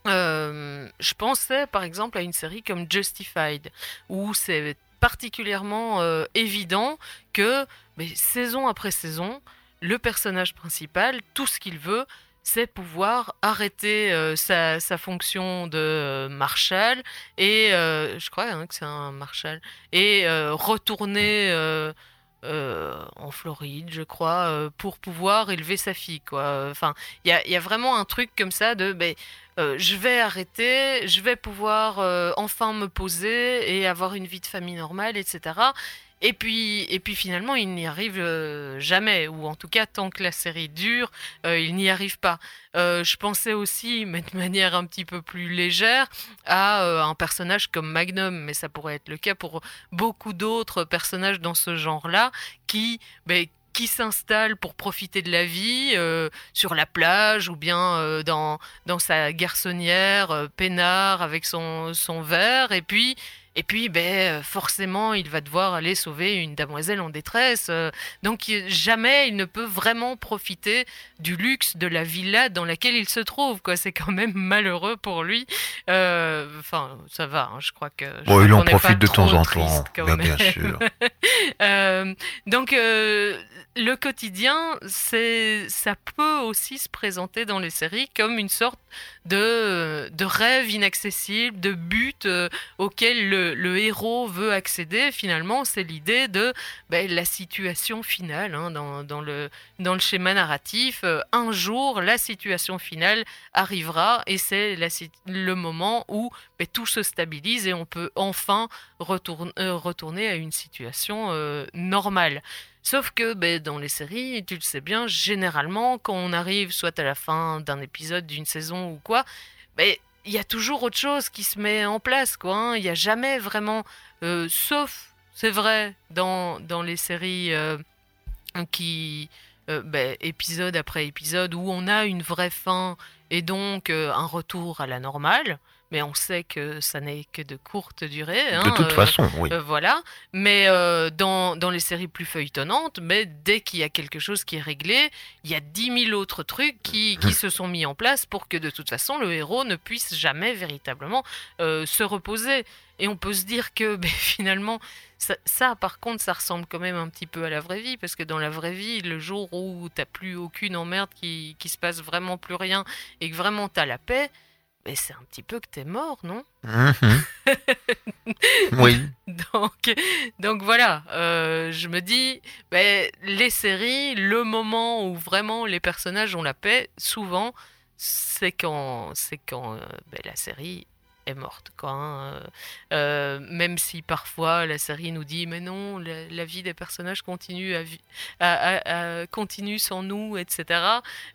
Euh, je pensais par exemple à une série comme Justified, où c'est particulièrement euh, évident que mais, saison après saison, le personnage principal, tout ce qu'il veut, c'est pouvoir arrêter euh, sa, sa fonction de marshal et je crois hein, que c'est un marshal et retourner euh, en Floride, je crois, euh, pour pouvoir élever sa fille. Quoi. Enfin, il y a, vraiment un truc comme ça de ben, euh, je vais arrêter, je vais pouvoir enfin me poser et avoir une vie de famille normale, etc. Et puis, et puis finalement, il n'y arrive euh, jamais, ou en tout cas, tant que la série dure, euh, il n'y arrive pas. Euh, je pensais aussi, mais de manière un petit peu plus légère, à un personnage comme Magnum, mais ça pourrait être le cas pour beaucoup d'autres personnages dans ce genre-là, qui, ben, qui s'installe pour profiter de la vie sur la plage ou bien dans, dans sa garçonnière, peinard avec son, son verre, et puis et puis, ben, euh, forcément, il va devoir aller sauver une damoiselle en détresse. euh, donc, jamais il ne peut vraiment profiter du luxe de la villa dans laquelle il se trouve. Quoi, c'est quand même malheureux pour lui. Euh, Enfin, ça va. hein, je crois que. je Bon, crois il en profite de temps en temps, quand bien, sûr. Euh, donc, euh, le quotidien, ça peut aussi se présenter dans les séries comme une sorte de, rêve inaccessible, de but euh, auquel le, héros veut accéder. Finalement, c'est l'idée de ben, la situation finale hein, dans, le, schéma narratif. Euh, un jour, la situation finale arrivera et c'est le moment où ben, tout se stabilise et on peut enfin euh, retourner à une situation normale. Sauf que ben, dans les séries, tu le sais bien, généralement, quand on arrive soit à la fin d'un épisode, d'une saison ou quoi, ben, il y a toujours autre chose qui se met en place. quoi. hein. Il n'y a jamais vraiment, euh, sauf, c'est vrai, dans, dans les séries euh, qui, euh, ben, épisode après épisode, où on a une vraie fin et donc un retour à la normale. Mais on sait que ça n'est que de courte durée. De hein, toute euh, façon, oui. euh, voilà. Mais euh, dans, dans les séries plus feuilletonnantes, mais dès qu'il y a quelque chose qui est réglé, il y a dix mille autres trucs qui, qui se sont mis en place pour que de toute façon le héros ne puisse jamais véritablement se reposer. Et on peut se dire que ben, finalement, ça, ça, par contre, ça ressemble quand même un petit peu à la vraie vie, parce que dans la vraie vie, le jour où t'as plus aucune emmerde, qui, qui se passe vraiment plus rien, et que vraiment t'as la paix, ben, c'est un petit peu que t'es mort, non Mhm. Oui. donc, donc voilà, euh, je me dis, ben, les séries, le moment où vraiment les personnages ont la paix, souvent, c'est quand, c'est quand euh, ben, la série est morte. Quoi, hein. Euh, même si parfois la série nous dit, mais non, la, la vie des personnages continue, à à- à- à- continue sans nous, etc.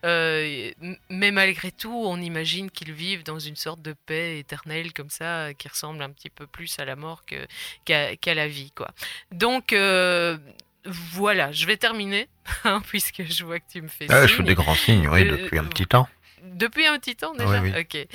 Euh, mais malgré tout, on imagine qu'ils vivent dans une sorte de paix éternelle comme ça, qui ressemble un petit peu plus à la mort qu'à, la vie, quoi. Donc euh, voilà, je vais terminer, hein, puisque je vois que tu me fais Ah, je fais des grands signes, oui, Euh, depuis un petit temps. Depuis un petit temps déjà? Oui, oui. Ok.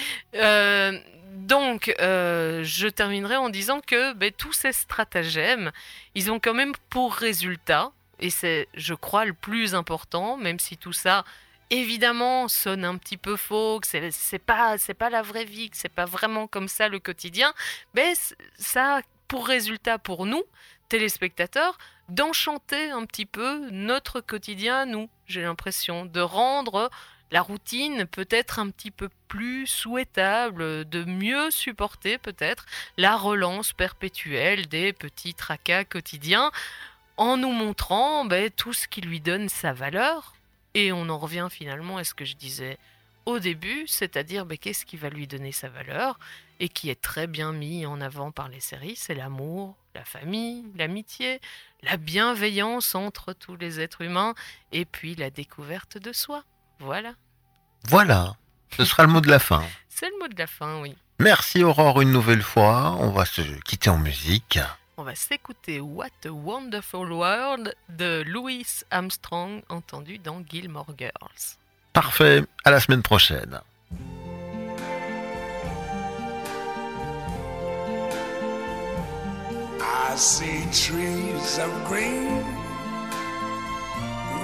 Donc, euh, je terminerai en disant que ben, tous ces stratagèmes, ils ont quand même pour résultat, et c'est, je crois, le plus important, même si tout ça, évidemment, sonne un petit peu faux, que c'est, c'est pas, c'est pas la vraie vie, que c'est pas vraiment comme ça le quotidien, c- ça a pour résultat pour nous, téléspectateurs, d'enchanter un petit peu notre quotidien nous, j'ai l'impression, de rendre la routine peut-être un petit peu plus souhaitable, de mieux supporter peut-être la relance perpétuelle des petits tracas quotidiens en nous montrant ben, tout ce qui lui donne sa valeur. Et on en revient finalement à ce que je disais au début, c'est-à-dire ben, qu'est-ce qui va lui donner sa valeur et qui est très bien mis en avant par les séries, c'est l'amour, la famille, l'amitié, la bienveillance entre tous les êtres humains et puis la découverte de soi. Voilà. Voilà, ce sera le mot de la fin. C'est le mot de la fin, oui. Merci Aurore une nouvelle fois. On va se quitter en musique. On va s'écouter What a Wonderful World de Louis Armstrong, entendu dans Gilmore Girls. Parfait, à la semaine prochaine. I see trees of green,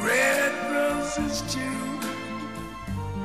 red roses too.